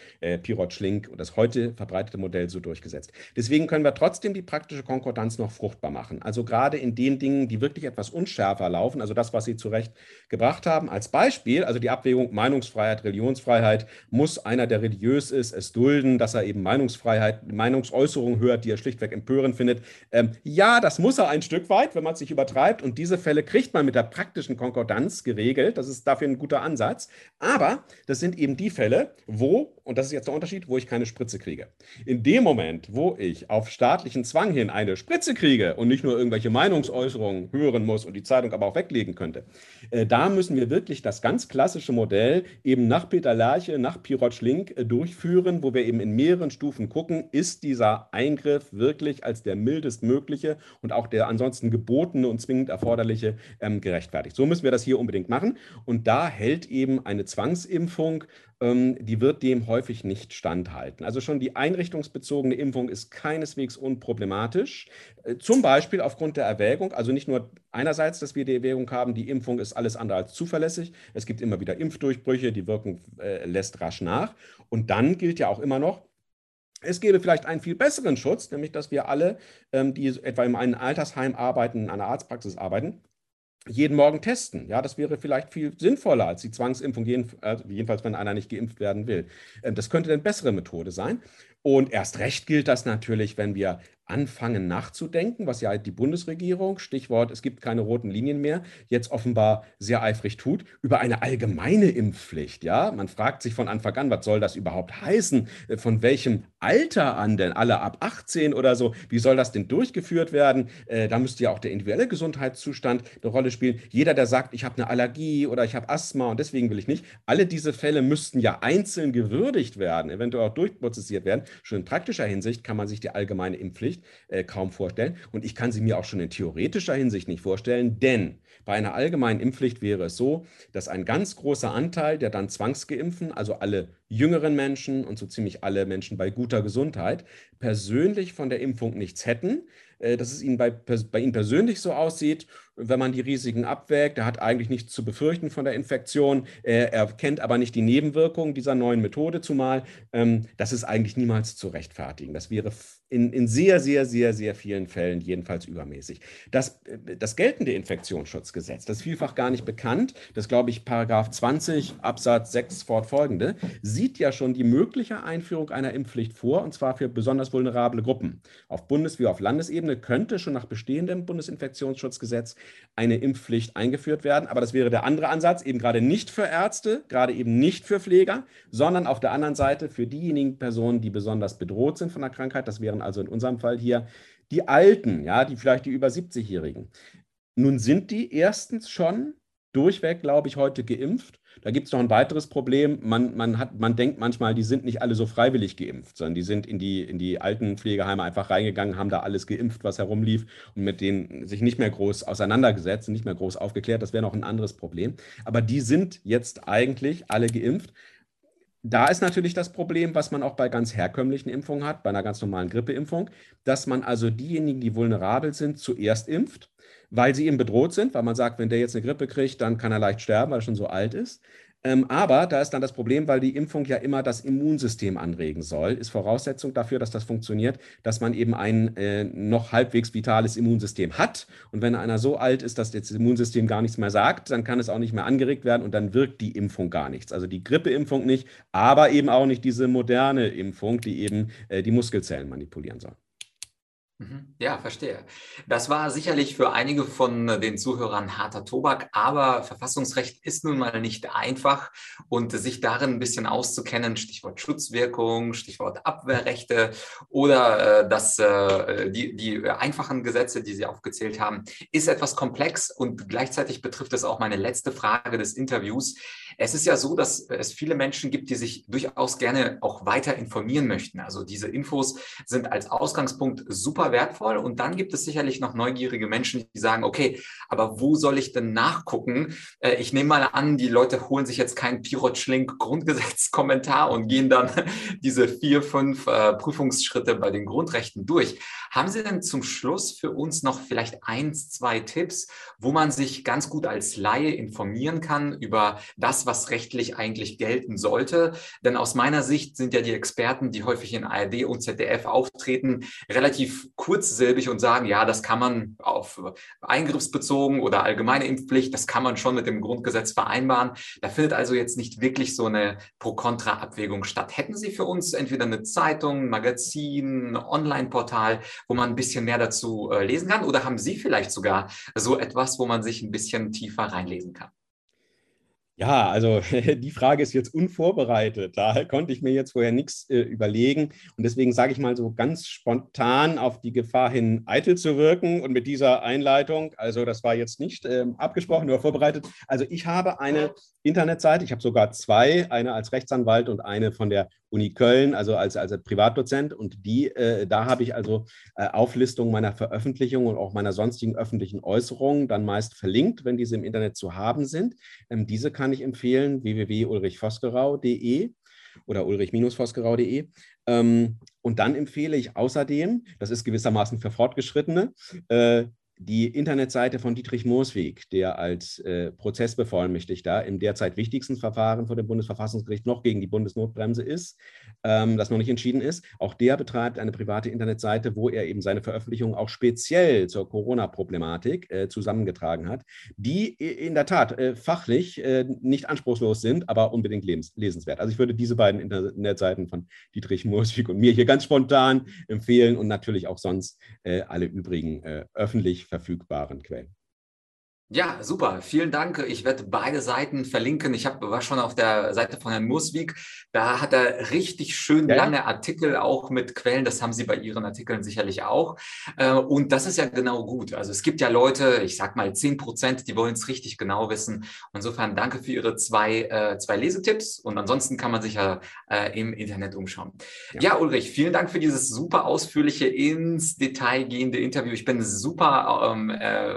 Pirot Schlink und das heute verbreitete Modell so durchgesetzt. Deswegen können wir trotzdem die praktische Konkordanz noch fruchtbar machen. Also gerade in den Dingen, die wirklich etwas unschärfer laufen, also das, was Sie zu Recht gebracht haben, als Beispiel, also die Abwägung Meinungsfreiheit, Religionsfreiheit, muss einer, der religiös ist, es dulden, dass er eben Meinungsfreiheit, Meinungsäußerungen hört, die er schlichtweg empörend findet. Ähm, ja, das muss er ein Stück weit, wenn man es sich übertreibt. Und diese Fälle kriegt man mit der praktischen Konkordanz geregelt. Das ist dafür ein guter Ansatz. Aber das sind eben die Fälle, wo, und das ist jetzt der Unterschied, wo ich keine Spritze kriege. In dem Moment, wo ich auf staatlichen Zwang hin eine Spritze kriege und nicht nur irgendwelche Meinungsäußerungen hören muss und die Zeitung aber auch weglegen könnte, äh, da müssen wir wirklich das ganz klassisch klassische Modell eben nach Peter Lerche, nach Pirot Schlink äh, durchführen, wo wir eben in mehreren Stufen gucken, ist dieser Eingriff wirklich als der mildest mögliche und auch der ansonsten gebotene und zwingend erforderliche ähm, gerechtfertigt. So müssen wir das hier unbedingt machen. Und da hält eben eine Zwangsimpfung die wird dem häufig nicht standhalten. Also schon die einrichtungsbezogene Impfung ist keineswegs unproblematisch. Äh, zum Beispiel aufgrund der Erwägung, also nicht nur einerseits, dass wir die Erwägung haben, die Impfung ist alles andere als zuverlässig. Es gibt immer wieder Impfdurchbrüche, die Wirken äh, lässt rasch nach. Und dann gilt ja auch immer noch, Es gäbe vielleicht einen viel besseren Schutz, nämlich dass wir alle, ähm, die etwa in einem Altersheim arbeiten, in einer Arztpraxis arbeiten, jeden Morgen testen. Ja, das wäre vielleicht viel sinnvoller als die Zwangsimpfung, also jedenfalls wenn einer nicht geimpft werden will. Ähm, das könnte eine bessere Methode sein. Und erst recht gilt das natürlich, wenn wir anfangen nachzudenken, was ja die Bundesregierung, Stichwort, es gibt keine roten Linien mehr, jetzt offenbar sehr eifrig tut, über eine allgemeine Impfpflicht. Ja, man fragt sich von Anfang an, was soll das überhaupt heißen? Äh, von welchem Alter an denn? Alle ab 18 oder so? Wie soll das denn durchgeführt werden? Äh, da müsste ja auch der individuelle Gesundheitszustand eine Rolle spielen. Jeder, der sagt, ich habe eine Allergie oder ich habe Asthma und deswegen will ich nicht, alle diese Fälle müssten ja einzeln gewürdigt werden, eventuell auch durchprozessiert werden. Schon in praktischer Hinsicht kann man sich die allgemeine Impfpflicht äh, kaum vorstellen. Und ich kann sie mir auch schon in theoretischer Hinsicht nicht vorstellen, denn bei einer allgemeinen Impfpflicht wäre es so, dass ein ganz großer Anteil der dann zwangsgeimpften, also alle jüngeren Menschen und so ziemlich alle Menschen bei guter Gesundheit, persönlich von der Impfung nichts hätten, äh, dass es ihnen bei, bei ihnen persönlich so aussieht, wenn man die Risiken abwägt. Er hat eigentlich nichts zu befürchten von der Infektion. Er kennt aber nicht die Nebenwirkungen dieser neuen Methode, zumal ähm, das ist eigentlich niemals zu rechtfertigen. Das wäre in, in sehr, sehr, sehr, sehr vielen Fällen jedenfalls übermäßig. Das, äh, das geltende Infektionsschutzgesetz, das ist vielfach gar nicht bekannt, das glaube ich Paragraph 20 Absatz 6 fortfolgende, sieht ja schon die mögliche Einführung einer Impfpflicht vor, und zwar für besonders vulnerable Gruppen. Auf Bundes- wie auf Landesebene könnte schon nach bestehendem Bundesinfektionsschutzgesetz eine Impfpflicht eingeführt werden. Aber das wäre der andere Ansatz, eben gerade nicht für Ärzte, gerade eben nicht für Pfleger, sondern auf der anderen Seite für diejenigen Personen, die besonders bedroht sind von der Krankheit. Das wären also in unserem Fall hier die Alten, ja, die vielleicht die über 70-Jährigen. Nun sind die erstens schon durchweg, glaube ich, heute geimpft. Da gibt es noch ein weiteres Problem. Man, man, hat, man denkt manchmal, die sind nicht alle so freiwillig geimpft, sondern die sind in die, in die alten Pflegeheime einfach reingegangen, haben da alles geimpft, was herumlief und mit denen sich nicht mehr groß auseinandergesetzt, nicht mehr groß aufgeklärt. Das wäre noch ein anderes Problem. Aber die sind jetzt eigentlich alle geimpft. Da ist natürlich das Problem, was man auch bei ganz herkömmlichen Impfungen hat, bei einer ganz normalen Grippeimpfung, dass man also diejenigen, die vulnerabel sind, zuerst impft weil sie eben bedroht sind, weil man sagt, wenn der jetzt eine Grippe kriegt, dann kann er leicht sterben, weil er schon so alt ist. Ähm, aber da ist dann das Problem, weil die Impfung ja immer das Immunsystem anregen soll, ist Voraussetzung dafür, dass das funktioniert, dass man eben ein äh, noch halbwegs vitales Immunsystem hat. Und wenn einer so alt ist, dass das Immunsystem gar nichts mehr sagt, dann kann es auch nicht mehr angeregt werden und dann wirkt die Impfung gar nichts. Also die Grippeimpfung nicht, aber eben auch nicht diese moderne Impfung, die eben äh, die Muskelzellen manipulieren soll. Mhm. Ja, verstehe. Das war sicherlich für einige von den Zuhörern harter Tobak, aber Verfassungsrecht ist nun mal nicht einfach und sich darin ein bisschen auszukennen, Stichwort Schutzwirkung, Stichwort Abwehrrechte oder äh, das, äh, die, die einfachen Gesetze, die Sie aufgezählt haben, ist etwas komplex und gleichzeitig betrifft es auch meine letzte Frage des Interviews. Es ist ja so, dass es viele Menschen gibt, die sich durchaus gerne auch weiter informieren möchten. Also diese Infos sind als Ausgangspunkt super wertvoll. Und dann gibt es sicherlich noch neugierige Menschen, die sagen, okay, aber wo soll ich denn nachgucken? Äh, ich nehme mal an, die Leute holen sich jetzt keinen Pirotschlink Grundgesetzkommentar und gehen dann (laughs) diese vier, fünf äh, Prüfungsschritte bei den Grundrechten durch. Haben Sie denn zum Schluss für uns noch vielleicht eins, zwei Tipps, wo man sich ganz gut als Laie informieren kann über das, was rechtlich eigentlich gelten sollte? Denn aus meiner Sicht sind ja die Experten, die häufig in ARD und ZDF auftreten, relativ kurzsilbig und sagen, ja, das kann man auf eingriffsbezogen oder allgemeine Impfpflicht, das kann man schon mit dem Grundgesetz vereinbaren. Da findet also jetzt nicht wirklich so eine Pro-Kontra-Abwägung statt. Hätten Sie für uns entweder eine Zeitung, ein Magazin, Online-Portal, wo man ein bisschen mehr dazu äh, lesen kann? Oder haben Sie vielleicht sogar so etwas, wo man sich ein bisschen tiefer reinlesen kann? Ja, also (laughs) die Frage ist jetzt unvorbereitet. Da konnte ich mir jetzt vorher nichts äh, überlegen. Und deswegen sage ich mal so ganz spontan auf die Gefahr hin, eitel zu wirken. Und mit dieser Einleitung, also das war jetzt nicht äh, abgesprochen, nur vorbereitet. Also ich habe eine Internetseite, ich habe sogar zwei, eine als Rechtsanwalt und eine von der Uni Köln, also als, als Privatdozent. Und die, äh, da habe ich also äh, Auflistungen meiner Veröffentlichungen und auch meiner sonstigen öffentlichen Äußerungen dann meist verlinkt, wenn diese im Internet zu haben sind. Ähm, diese kann ich empfehlen, www.ulrichvosgerau.de oder ulrich-vosgerau.de. Ähm, und dann empfehle ich außerdem, das ist gewissermaßen für Fortgeschrittene, äh, die Internetseite von Dietrich Moosweg, der als äh, Prozessbevollmächtigter im derzeit wichtigsten Verfahren vor dem Bundesverfassungsgericht noch gegen die Bundesnotbremse ist, ähm, das noch nicht entschieden ist, auch der betreibt eine private Internetseite, wo er eben seine Veröffentlichungen auch speziell zur Corona-Problematik äh, zusammengetragen hat, die in der Tat äh, fachlich äh, nicht anspruchslos sind, aber unbedingt lesenswert. Also ich würde diese beiden Internetseiten von Dietrich Moosweg und mir hier ganz spontan empfehlen und natürlich auch sonst äh, alle übrigen äh, öffentlich verfügbaren Quellen. Ja, super. Vielen Dank. Ich werde beide Seiten verlinken. Ich hab, war schon auf der Seite von Herrn Muswig. Da hat er richtig schön ja, lange Artikel auch mit Quellen. Das haben Sie bei Ihren Artikeln sicherlich auch. Äh, und das ist ja genau gut. Also es gibt ja Leute, ich sag mal 10 Prozent, die wollen es richtig genau wissen. Insofern danke für Ihre zwei, äh, zwei Lesetipps. Und ansonsten kann man sich ja äh, im Internet umschauen. Ja. ja, Ulrich, vielen Dank für dieses super ausführliche, ins Detail gehende Interview. Ich bin super, ähm,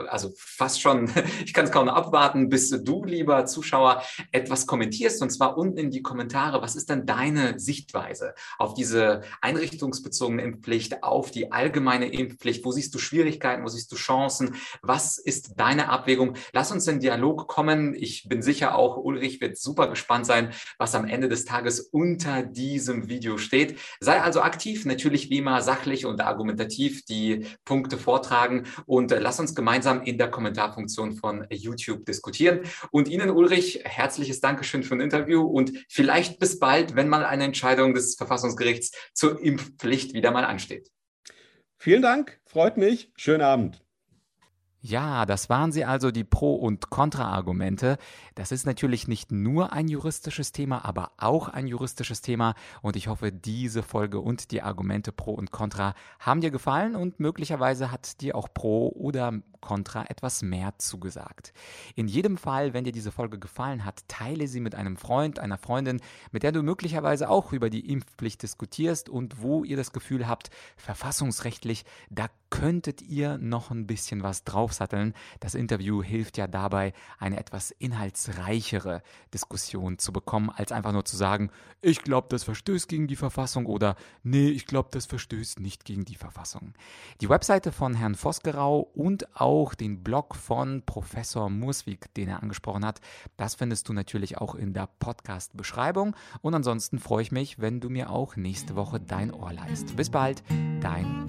also fast schon (laughs) ich kann es kaum abwarten, bis du, lieber Zuschauer, etwas kommentierst und zwar unten in die Kommentare. Was ist denn deine Sichtweise auf diese einrichtungsbezogene Impfpflicht, auf die allgemeine Impfpflicht? Wo siehst du Schwierigkeiten? Wo siehst du Chancen? Was ist deine Abwägung? Lass uns in Dialog kommen. Ich bin sicher auch, Ulrich wird super gespannt sein, was am Ende des Tages unter diesem Video steht. Sei also aktiv, natürlich wie immer sachlich und argumentativ die Punkte vortragen und äh, lass uns gemeinsam in der Kommentarfunktion Funktion von YouTube diskutieren. Und Ihnen, Ulrich, herzliches Dankeschön für ein Interview und vielleicht bis bald, wenn mal eine Entscheidung des Verfassungsgerichts zur Impfpflicht wieder mal ansteht. Vielen Dank, freut mich. Schönen Abend. Ja, das waren sie also die Pro- und Kontra-Argumente. Das ist natürlich nicht nur ein juristisches Thema, aber auch ein juristisches Thema. Und ich hoffe, diese Folge und die Argumente Pro und Contra haben dir gefallen und möglicherweise hat dir auch Pro oder Contra etwas mehr zugesagt. In jedem Fall, wenn dir diese Folge gefallen hat, teile sie mit einem Freund, einer Freundin, mit der du möglicherweise auch über die Impfpflicht diskutierst und wo ihr das Gefühl habt, verfassungsrechtlich, da könntet ihr noch ein bisschen was draufsatteln. Das Interview hilft ja dabei, eine etwas inhaltsreichere Diskussion zu bekommen, als einfach nur zu sagen, ich glaube, das verstößt gegen die Verfassung oder nee, ich glaube, das verstößt nicht gegen die Verfassung. Die Webseite von Herrn Vosgerau und auch den Blog von Professor Murswig, den er angesprochen hat, das findest du natürlich auch in der Podcast-Beschreibung. Und ansonsten freue ich mich, wenn du mir auch nächste Woche dein Ohr leist. Bis bald, dein